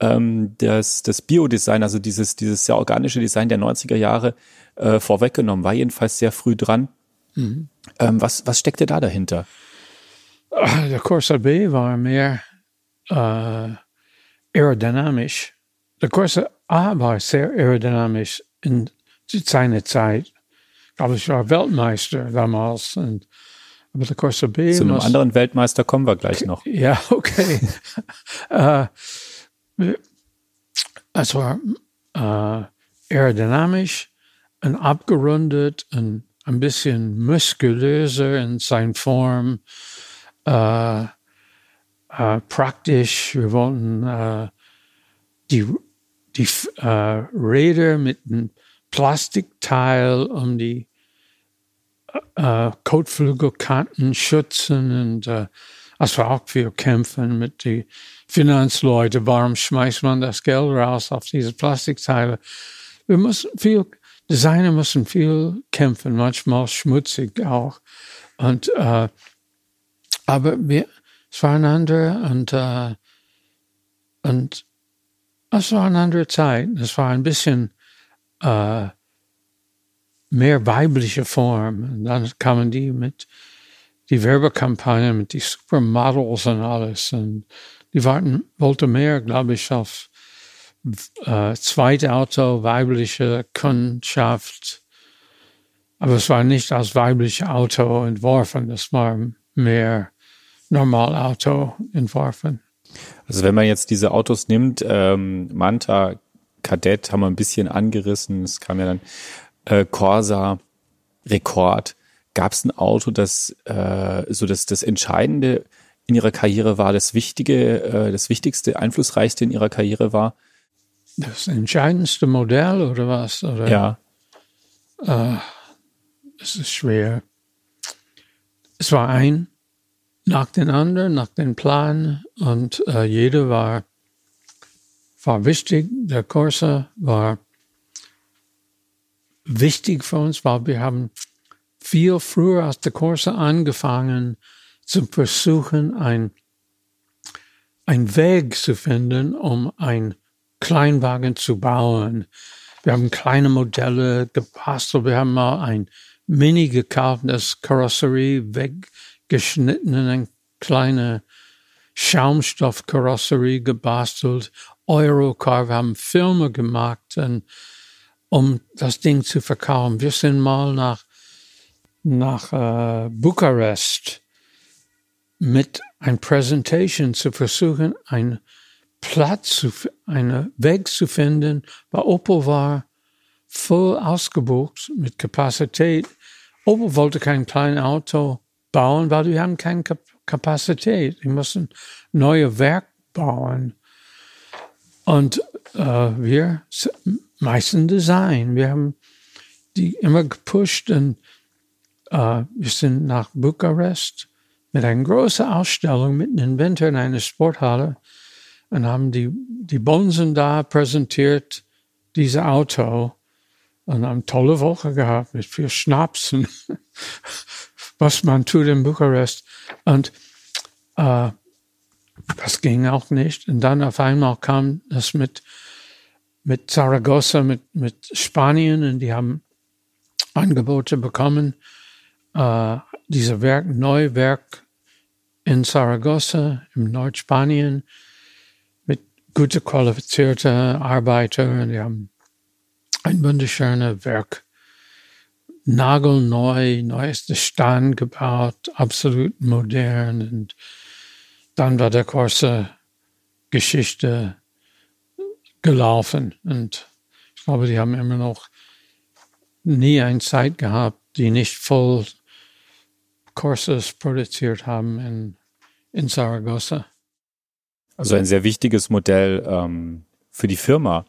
ähm, das, das Biodesign, also dieses, dieses sehr organische Design der 90er Jahre äh, vorweggenommen, war jedenfalls sehr früh dran. Mhm. Ähm, was, was steckte da dahinter? Ah, Der Corsa B war mehr äh, aerodynamisch. Der Corsa A war sehr aerodynamisch in seiner Zeit. Glaube, ich war Weltmeister damals. Und, aber der Corsa B Zu einem anderen Weltmeister kommen wir gleich noch. Ja, okay. äh, es war äh, aerodynamisch und abgerundet und ein bisschen muskulöser in seiner Form. Äh, äh, praktisch. Wir wollten äh, die, die äh, Räder mit einem Plastikteil um die äh, Kotflügelkanten schützen und äh, war auch viel Kämpfen mit den Finanzleuten. Warum schmeißt man das Geld raus auf diese Plastikteile? Wir müssen viel, Designer müssen viel kämpfen, manchmal schmutzig auch. Und, äh, aber wir, es war ein anderer und, äh, und es war eine andere Zeit. Es war ein bisschen äh, mehr weibliche Form. Und dann kamen die mit die Werbekampagne mit die Supermodels und alles. Und die warten, wollte mehr, glaube ich, auf äh, Zweitauto, weibliche Kundschaft. Aber es war nicht als weibliche Auto entworfen, es war mehr Normalauto entworfen. Also wenn man jetzt diese Autos nimmt, ähm, Manta, Kadett haben wir ein bisschen angerissen, es kam ja dann äh, Corsa, Rekord. Gab es ein Auto, das äh, so das, das Entscheidende in ihrer Karriere war, das Wichtige, äh, das Wichtigste, Einflussreichste in ihrer Karriere war? Das entscheidendste Modell oder was? Oder? Ja. Es ist schwer. Es war ein nach den anderen, nach dem Plan und äh, jeder war, war wichtig. Der Corsa war wichtig für uns, weil wir haben viel früher als der Corsa angefangen zu versuchen, ein, ein Weg zu finden, um ein Kleinwagen zu bauen. Wir haben kleine Modelle gebastelt. Wir haben mal ein Mini gekauft, das Karosserie weggeschnitten eine kleine Schaumstoffkarosserie gebastelt, Eurocar, wir haben Filme gemacht, und, um das Ding zu verkaufen. Wir sind mal nach, nach äh, Bukarest mit einer Präsentation zu versuchen, einen Platz, zu, einen Weg zu finden, weil Opel war voll ausgebucht mit Kapazität. Opel wollte kein kleines Auto bauen, weil wir haben keine Kapazität. Wir mussten neue Werk bauen. Und äh, wir meisten Design. Wir haben die immer gepusht und äh, wir sind nach Bukarest mit einer großen Ausstellung mitten im Winter in einer Sporthalle und haben die, die Bonsen da präsentiert, dieses Auto und haben tolle Woche gehabt mit viel Schnaps und was man tut in Bukarest. Und äh, das ging auch nicht. Und dann auf einmal kam das mit, mit Zaragoza, mit, mit Spanien, und die haben Angebote bekommen, äh, diese Werk, Neuwerk in Zaragoza, im Nordspanien, mit gute qualifizierte Arbeiter, und die haben ein wunderschönes Werk, nagelneu, neueste Stand gebaut, absolut modern und dann war der Kurse Geschichte gelaufen. Und ich glaube, die haben immer noch nie eine Zeit gehabt, die nicht voll Kurses produziert haben in, in Saragossa. Also ein sehr wichtiges Modell ähm, für die Firma.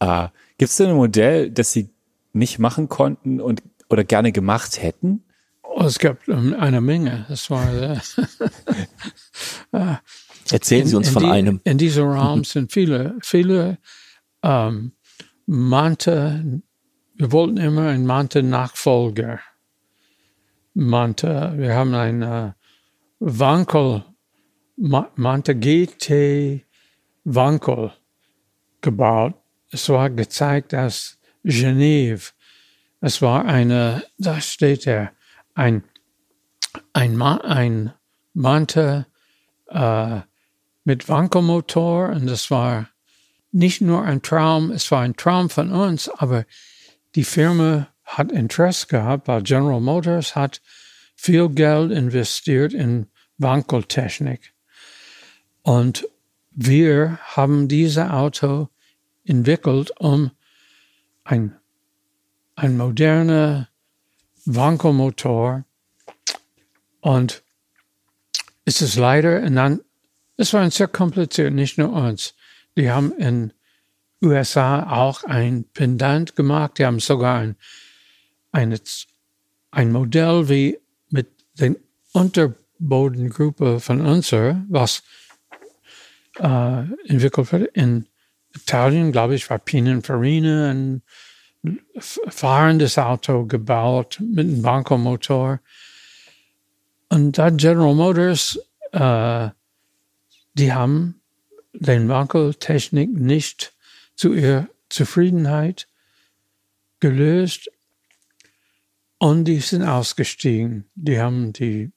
Äh, Gibt es denn ein Modell, das Sie nicht machen konnten und oder gerne gemacht hätten? Oh, es gab eine Menge. Das war äh, äh, Erzählen Sie uns in, in von die, einem. In diesem Raum sind viele, viele ähm, Mante. Wir wollten immer einen Mante-Nachfolger. Mante. Wir haben ein äh, Wankel, Mante GT Wankel gebaut. Es war gezeigt als Genève. Es war eine, da steht er, ein, ein, ein Manta äh, mit Wankelmotor und das war nicht nur ein Traum, es war ein Traum von uns, aber die Firma hat Interesse gehabt, weil General Motors hat viel Geld investiert in Wankeltechnik. Und wir haben dieses Auto entwickelt, um ein, ein moderner Wankelmotor. Und es ist leider, und dann, es war sehr kompliziert, nicht nur uns. Die haben in USA auch ein Pendant gemacht. Die haben sogar ein, eine, ein Modell wie mit den Unterbodengruppe von unser, was äh, entwickelt wird in Italien, glaube ich, war Pininfarina ein fahrendes Auto gebaut mit einem Bankomotor. Und da General Motors, äh, die haben den Wankeltechnik nicht zu ihrer Zufriedenheit gelöst und die sind ausgestiegen. Die haben die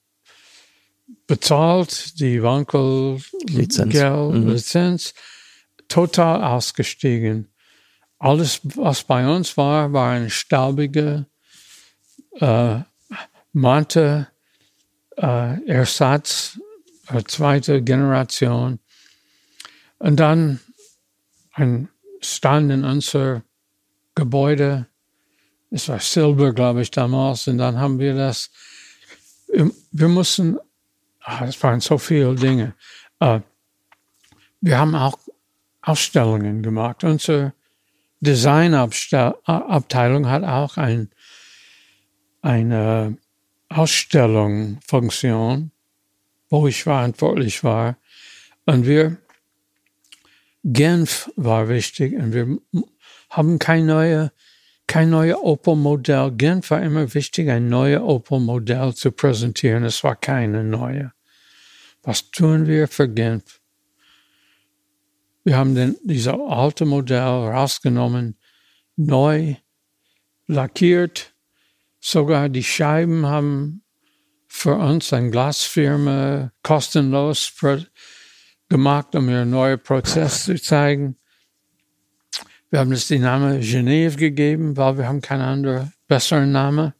bezahlt, die Wankel-Lizenz, mhm. Lizenz, total ausgestiegen. Alles, was bei uns war, war ein staubiger äh, Mante äh, Ersatz, äh, zweite Generation. Und dann ein Stand in unser Gebäude. Es war Silber, glaube ich, damals. Und dann haben wir das. Wir mussten, ah, es waren so viele Dinge. Äh, wir haben auch Ausstellungen gemacht. Unsere Designabteilung hat auch ein, eine Ausstellungsfunktion, wo ich verantwortlich war. Und wir, Genf war wichtig und wir haben kein neue, kein neues Opel-Modell. Genf war immer wichtig, ein neues Opel-Modell zu präsentieren. Es war keine neue. Was tun wir für Genf? Wir haben den, dieses alte Modell rausgenommen, neu lackiert. Sogar die Scheiben haben für uns eine Glasfirma kostenlos gemacht, um einen neuen Prozess zu zeigen. Wir haben es den Namen Genève gegeben, weil wir haben keinen anderen besseren Namen.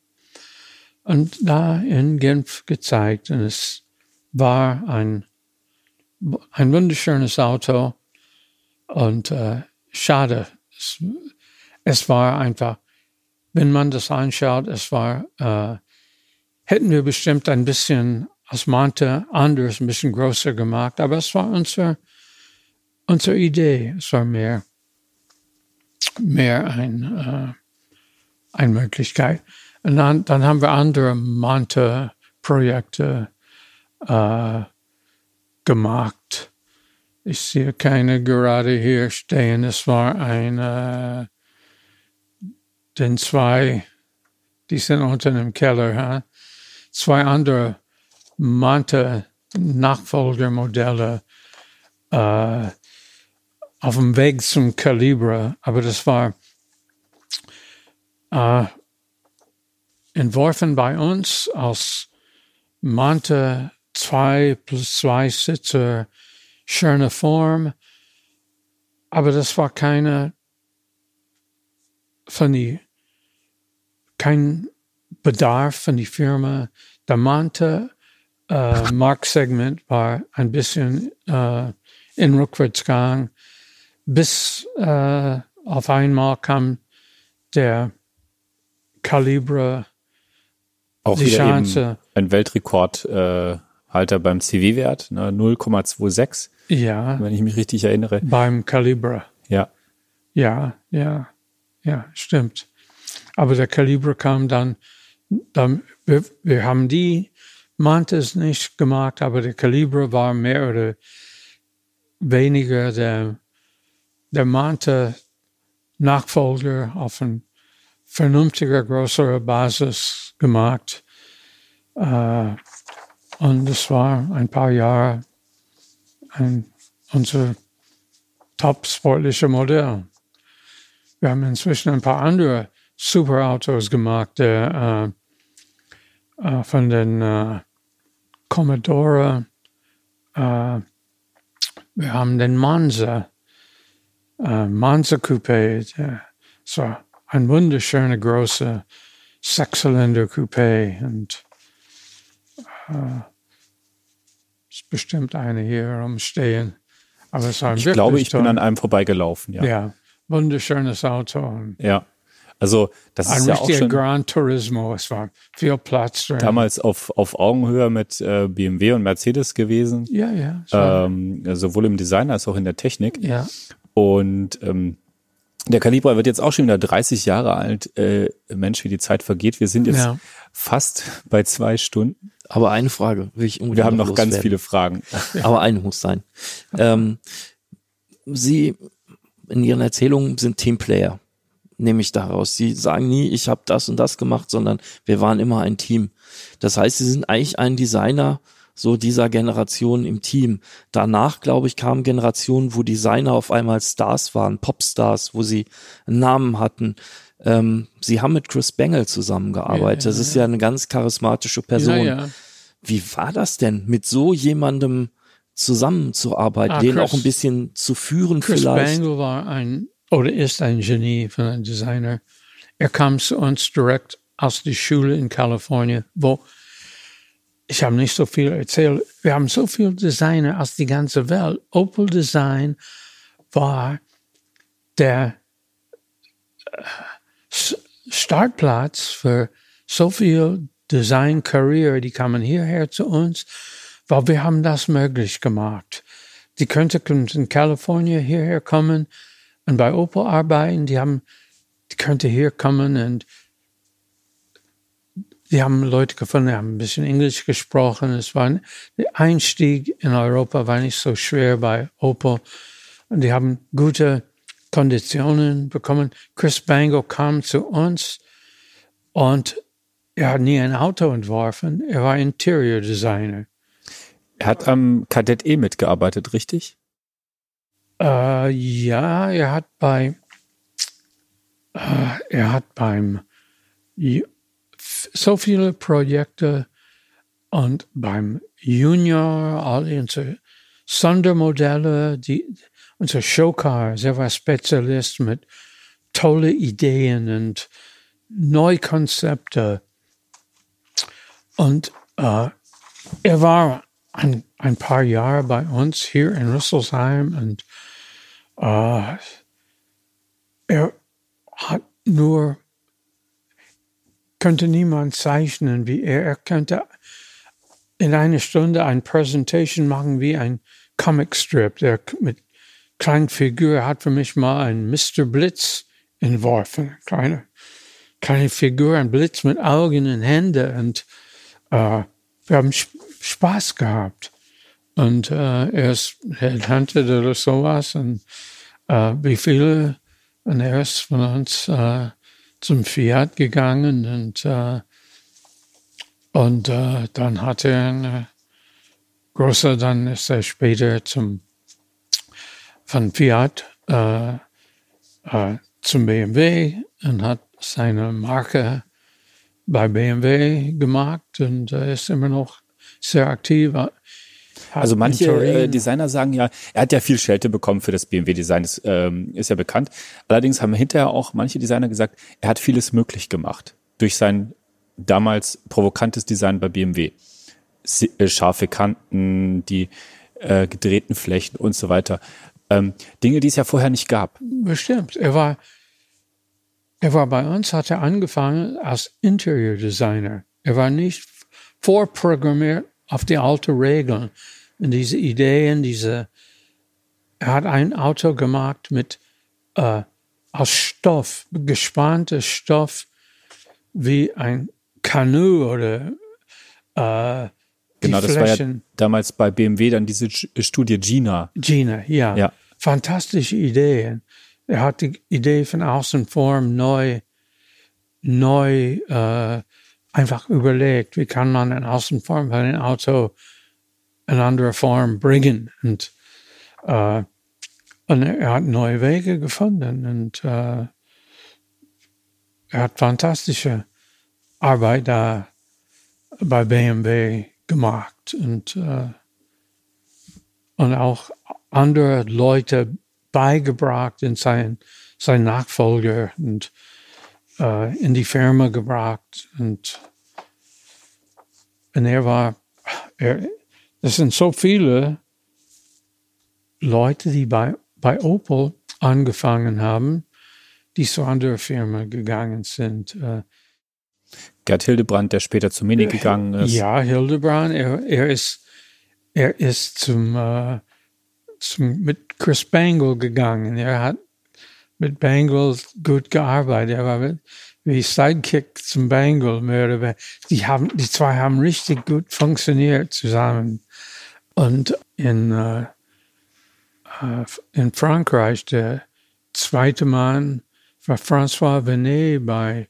Und da in Genf gezeigt. Und es war ein, ein wunderschönes Auto. Und äh, schade. Es, es war einfach, wenn man das anschaut, es war, äh, hätten wir bestimmt ein bisschen als Monte anders, ein bisschen größer gemacht. Aber es war unsere, unsere Idee. Es war mehr mehr ein, äh, eine Möglichkeit. Und dann, dann haben wir andere Manta-Projekte äh, gemacht. Ich sehe keine gerade hier stehen. Es war ein, äh, den zwei, die sind unten im Keller, huh? zwei andere Manta-Nachfolgermodelle. Äh, auf dem Weg zum Kalibre, aber das war äh, entworfen bei uns als Mante 2 plus 2 Sitze, schöne Form, aber das war keine von die, kein Bedarf von die Firma. Der Mante äh, Marktsegment war ein bisschen äh, in Rückwärtsgang bis äh, auf einmal kam der Kalibre auch die Chance. ein Weltrekordhalter äh, beim CW-Wert, ne, 0,26, Ja, wenn ich mich richtig erinnere. beim Kalibre. Ja, Ja, ja, ja, stimmt. Aber der Kalibre kam dann, dann wir, wir haben die Mantes nicht gemacht, aber der Kalibre war mehr oder weniger der, der Mante Nachfolger auf ein vernünftiger, größerer Basis gemacht. Äh, und das war ein paar Jahre ein, unser top sportlicher Modell. Wir haben inzwischen ein paar andere Superautos gemacht, der, äh, äh, von den äh, Commodore. Äh, wir haben den Monza, äh, Monza Coupé. Der, so ein wunderschöner großer Sechszylinder Coupé und ist bestimmt eine hier rumstehen. Aber es war ich glaube, ich toll. bin an einem vorbeigelaufen. Ja, ja. ja. wunderschönes Auto. Und Also das ein ist ja auch richtiger schon Gran Turismo. Es war viel Platz drin. damals auf, auf Augenhöhe mit äh, BMW und Mercedes gewesen, ja, ja. ähm, sowohl im Design als auch in der Technik. ja. Und ähm, der Calibra wird jetzt auch schon wieder 30 Jahre alt. Äh, Mensch, wie die Zeit vergeht. Wir sind jetzt Ja. fast bei zwei Stunden. Aber eine Frage will ich unbedingt Wir haben noch ganz loswerden. viele Fragen. Aber eine muss sein. Ähm, Sie in Ihren Erzählungen sind Teamplayer, nehme ich daraus. Sie sagen nie, ich habe das und das gemacht, sondern wir waren immer ein Team. Das heißt, Sie sind eigentlich ein Designer so dieser Generation im Team. Danach, glaube ich, kamen Generationen, wo Designer auf einmal Stars waren, Popstars, wo sie einen Namen hatten. Ähm, sie haben mit Chris Bangle zusammengearbeitet. Ja, ja, das ist ja eine ganz charismatische Person. Wie war das denn, mit so jemandem zusammenzuarbeiten, Ah, den Chris- auch ein bisschen zu führen Chris vielleicht? Bangle war ein oder ist ein Genie von einem Designer. Er kam zu uns direkt aus der Schule in Kalifornien, wo ich habe nicht so viel erzählt. Wir haben so viele Designer aus der ganzen Welt. Opel Design war der äh, Startplatz für so viel Design-Career, die kamen hierher zu uns, weil wir haben das möglich gemacht. Die könnten in Kalifornien hierher kommen und bei Opel arbeiten. Die haben, die könnte hier kommen und die haben Leute gefunden, die haben ein bisschen Englisch gesprochen. Es war der Einstieg in Europa war nicht so schwer bei Opel. Und die haben gute Konditionen bekommen. Chris Bangle kam zu uns und er hat nie ein Auto entworfen. Er war Interior Designer. Er hat am Kadett E mitgearbeitet, richtig? Äh, ja, er hat bei, äh, er hat beim so viele Projekte und beim Junior, all unsere Sondermodelle, die, unser Showcars. Er war Spezialist mit tolle Ideen und Neukonzepte. Und äh, er war ein, ein paar Jahre bei uns hier in Rüsselsheim und äh, er hat nur, könnte niemand zeichnen wie er. Er könnte in einer Stunde eine Präsentation machen wie ein Comicstrip, der mit kleinen Figur hat für mich mal ein Mr. Blitz entworfen. Kleine, kleine Figur, ein Blitz mit Augen und Händen und äh, wir haben Spaß gehabt. Und äh, er ist Headhunter oder sowas und äh, wie viele und er ist von uns äh, zum Fiat gegangen und, äh, und äh, dann hat er eine große, dann ist er später zum, von Fiat äh, äh, zum BMW und hat seine Marke bei BMW gemacht und er ist immer noch sehr aktiv also manche äh, Designer sagen ja, er hat ja viel Schelte bekommen für das BMW-Design, das ähm, ist ja bekannt. Allerdings haben hinterher auch manche Designer gesagt, er hat vieles möglich gemacht durch sein damals provokantes Design bei BMW. Äh, scharfe Kanten, die äh, gedrehten Flächen und so weiter. Ähm, Dinge, die es ja vorher nicht gab. Bestimmt. Er war, er war bei uns, hat er angefangen als Interior Designer. Er war nicht vorprogrammiert auf die alten Regeln. Und diese Ideen, diese, er hat ein Auto gemacht mit, äh, aus Stoff, gespanntes Stoff, wie ein Kanu oder, äh, Genau, das Flächen. war ja damals bei BMW dann diese Studie Gina. Gina, ja. ja. Fantastische Ideen. Er hat die Idee von Außenform neu, neu äh, einfach überlegt, wie kann man eine Außenform von einem Auto eine andere Form bringen. Und, äh, und er hat neue Wege gefunden und äh, er hat fantastische Arbeit da bei BMW gemacht und, äh, und auch andere Leute beigebracht in sein, sein Nachfolger und äh, in die Firma gebracht und, und er war, er, es sind so viele Leute, die bei, bei Opel angefangen haben, die zu anderer Firma gegangen sind. Äh, Gerd Hildebrand, der später zu Mini gegangen ist. Ja, Hildebrand, er, er ist, er ist zum, äh, zum, mit Chris Bangle gegangen. Er hat mit Bangle gut gearbeitet. Er war mit, wie Sidekick zum Bangle mehr oder weniger. Die haben, die zwei haben richtig gut funktioniert zusammen. Und in, äh, äh, in Frankreich, der zweite Mann war François Venet bei,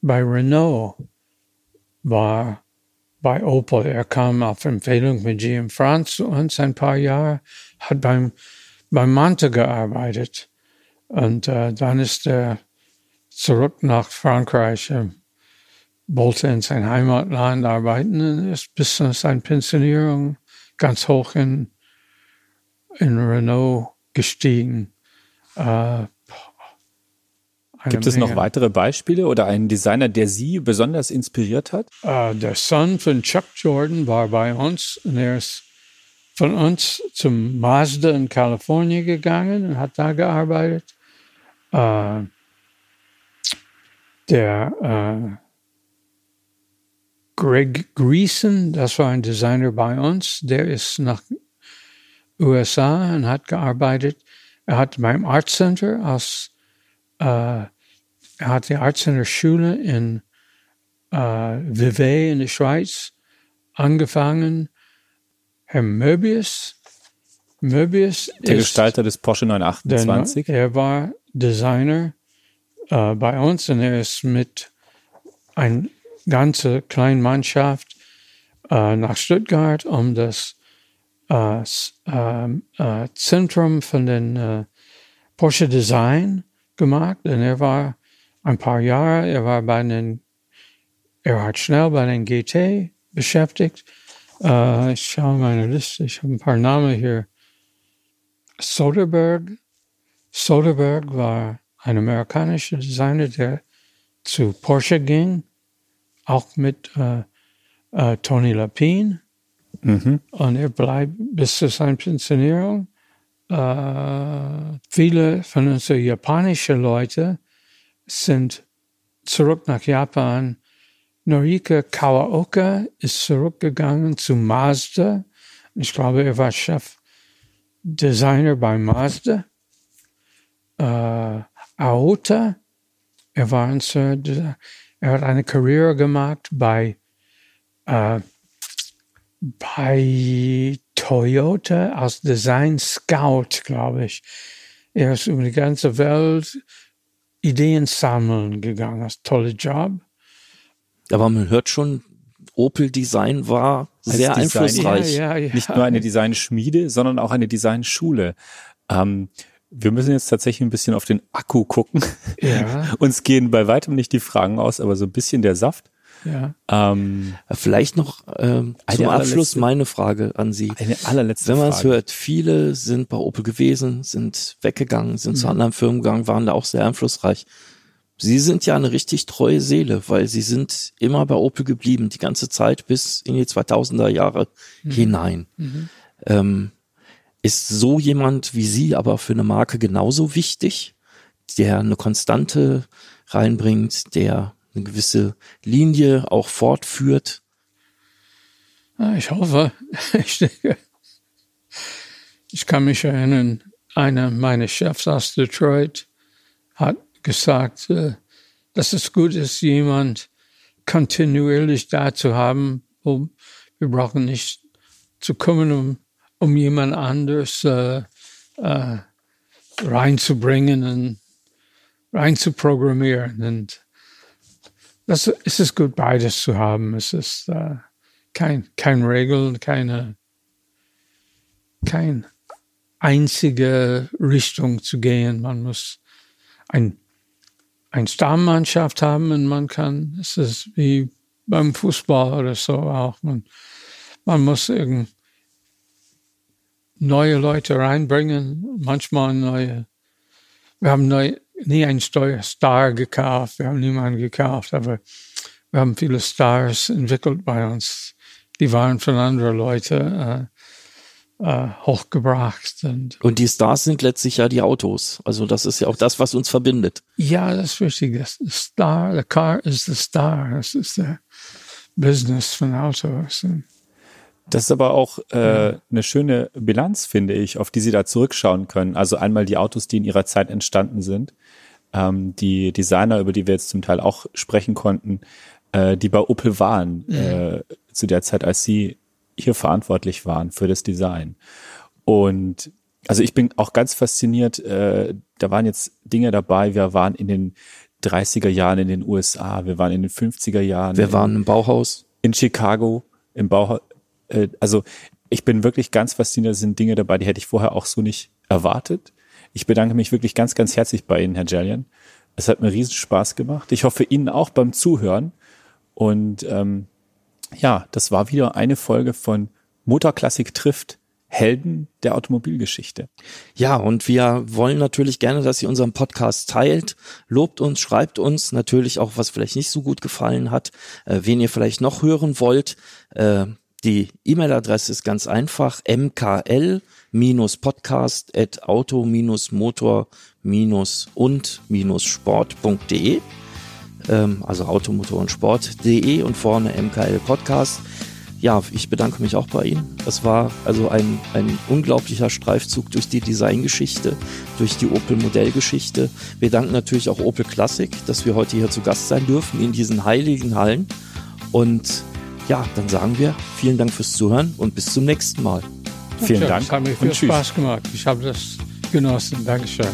bei Renault, war bei Opel. Er kam auf Empfehlung mit GM France zu uns ein paar Jahre, hat beim, beim Mante gearbeitet. Und äh, dann ist er zurück nach Frankreich, äh, wollte in sein Heimatland arbeiten und ist bis zu seiner Pensionierung ganz hoch in, in Renault gestiegen. Äh, Gibt es noch weitere Beispiele oder einen Designer, der Sie besonders inspiriert hat? Uh, der Sohn von Chuck Jordan war bei uns und er ist von uns zum Mazda in Kalifornien gegangen und hat da gearbeitet. Uh, der uh, Greg Greason, das war ein Designer bei uns, der ist nach USA und hat gearbeitet. Er hat beim Art Center als, äh, er hat die Art Center Schule in äh, Vevey in der Schweiz angefangen. Herr Möbius, Möbius der ist Gestalter des Porsche 928. Der, er war Designer äh, bei uns und er ist mit ein ganze kleine Mannschaft äh, nach Stuttgart, um das äh, Zentrum von den Porsche Design gemacht. Und er war ein paar Jahre, er war bei den, er hat schnell bei den GT beschäftigt. Äh, ich schaue meine Liste, ich habe ein paar Namen hier. Soderbergh. Soderbergh war ein amerikanischer Designer, der zu Porsche ging, auch mit äh, äh, Tony Lapine. Mhm. Und er bleibt bis zu seiner Pensionierung. Äh, viele von unseren japanischen Leuten sind zurück nach Japan. Norika Kawaoka ist zurückgegangen zu Mazda. Ich glaube, er war Chefdesigner bei Mazda. Äh, Aota, er war ein er hat eine Karriere gemacht bei äh, bei Toyota als Design Scout, glaube ich. Er ist über die ganze Welt Ideen sammeln gegangen. Das ist ein toller Job. Aber man hört schon, Opel Design war sehr Design, einflussreich. Ja, ja, ja. Nicht nur eine Designschmiede, sondern auch eine Designschule. Ähm, wir müssen jetzt tatsächlich ein bisschen auf den Akku gucken. Ja, Uns gehen bei weitem nicht die Fragen aus, aber so ein bisschen der Saft. Ja. Ähm, Vielleicht noch ähm, zum Abschluss meine Frage an Sie. eine allerletzte Wenn man es hört, viele sind bei Opel gewesen, sind weggegangen, sind Mhm. zu anderen Firmen gegangen, waren da auch sehr einflussreich. Sie sind ja eine richtig treue Seele, weil Sie sind immer bei Opel geblieben, die ganze Zeit bis in die 2000er Jahre Mhm. hinein. Ähm, ist so jemand wie Sie aber für eine Marke genauso wichtig, der eine Konstante reinbringt, der eine gewisse Linie auch fortführt? Ah, Ich hoffe, ich denke, ich kann mich erinnern, einer meiner Chefs aus Detroit hat gesagt, äh, dass es gut ist, jemand kontinuierlich da zu haben. Um, wir brauchen nicht zu kümmern, um, um jemand anders äh, äh, reinzubringen und reinzuprogrammieren. Und das, es ist gut, beides zu haben. Es ist äh, kein, kein Regel, keine, kein einzige Richtung zu gehen. Man muss ein, ein Stammmannschaft haben und man kann, es ist wie beim Fußball oder so auch, man, man muss neue Leute reinbringen, manchmal neue, wir haben neu, nie einen Star gekauft, wir haben niemanden gekauft, aber wir haben viele Stars entwickelt bei uns. Die waren von anderen Leuten äh, äh, hochgebracht. Und Und die Stars sind letztlich ja die Autos. Also das ist ja auch das, was uns verbindet. ja, das ist richtig. Das the Star, the car is the star. Das ist der Business von Autos. Und Das ist aber auch äh, eine schöne Bilanz, finde ich, auf die Sie da zurückschauen können. Also einmal die Autos, die in ihrer Zeit entstanden sind, ähm, die Designer, über die wir jetzt zum Teil auch sprechen konnten, äh, die bei Opel waren, äh, zu der Zeit, als Sie hier verantwortlich waren für das Design. Und also ich bin auch ganz fasziniert, äh, da waren jetzt Dinge dabei, wir waren in den 30er Jahren in den USA, wir waren in den 50er Jahren. Wir waren im Bauhaus. in Chicago im Bauhaus. Äh, also ich bin wirklich ganz fasziniert. Es sind Dinge dabei, die hätte ich vorher auch so nicht erwartet. Ich bedanke mich wirklich ganz, ganz herzlich bei Ihnen, Herr Jellian. Es hat mir riesen Spaß gemacht. Ich hoffe Ihnen auch beim Zuhören. Und ähm, ja, das war wieder eine Folge von Motorklassik trifft Helden der Automobilgeschichte. Ja, und wir wollen natürlich gerne, dass ihr unseren Podcast teilt, lobt uns, schreibt uns natürlich auch, was vielleicht nicht so gut gefallen hat, äh, wen ihr vielleicht noch hören wollt. Äh, die E-Mail-Adresse ist ganz einfach, mkl-podcast at auto-motor-und-sport.de ähm, also Automotor und Sport.de und vorne MKL Podcast. Ja, ich bedanke mich auch bei Ihnen. Es war also ein, ein unglaublicher Streifzug durch die Designgeschichte, durch die Opel Modellgeschichte. Wir danken natürlich auch Opel Classic, dass wir heute hier zu Gast sein dürfen in diesen heiligen Hallen. Und ja, dann sagen wir vielen Dank fürs Zuhören und bis zum nächsten Mal. Vielen ja, Dank Es hat mir viel. Spaß gemacht. Ich habe das genossen. Dankeschön.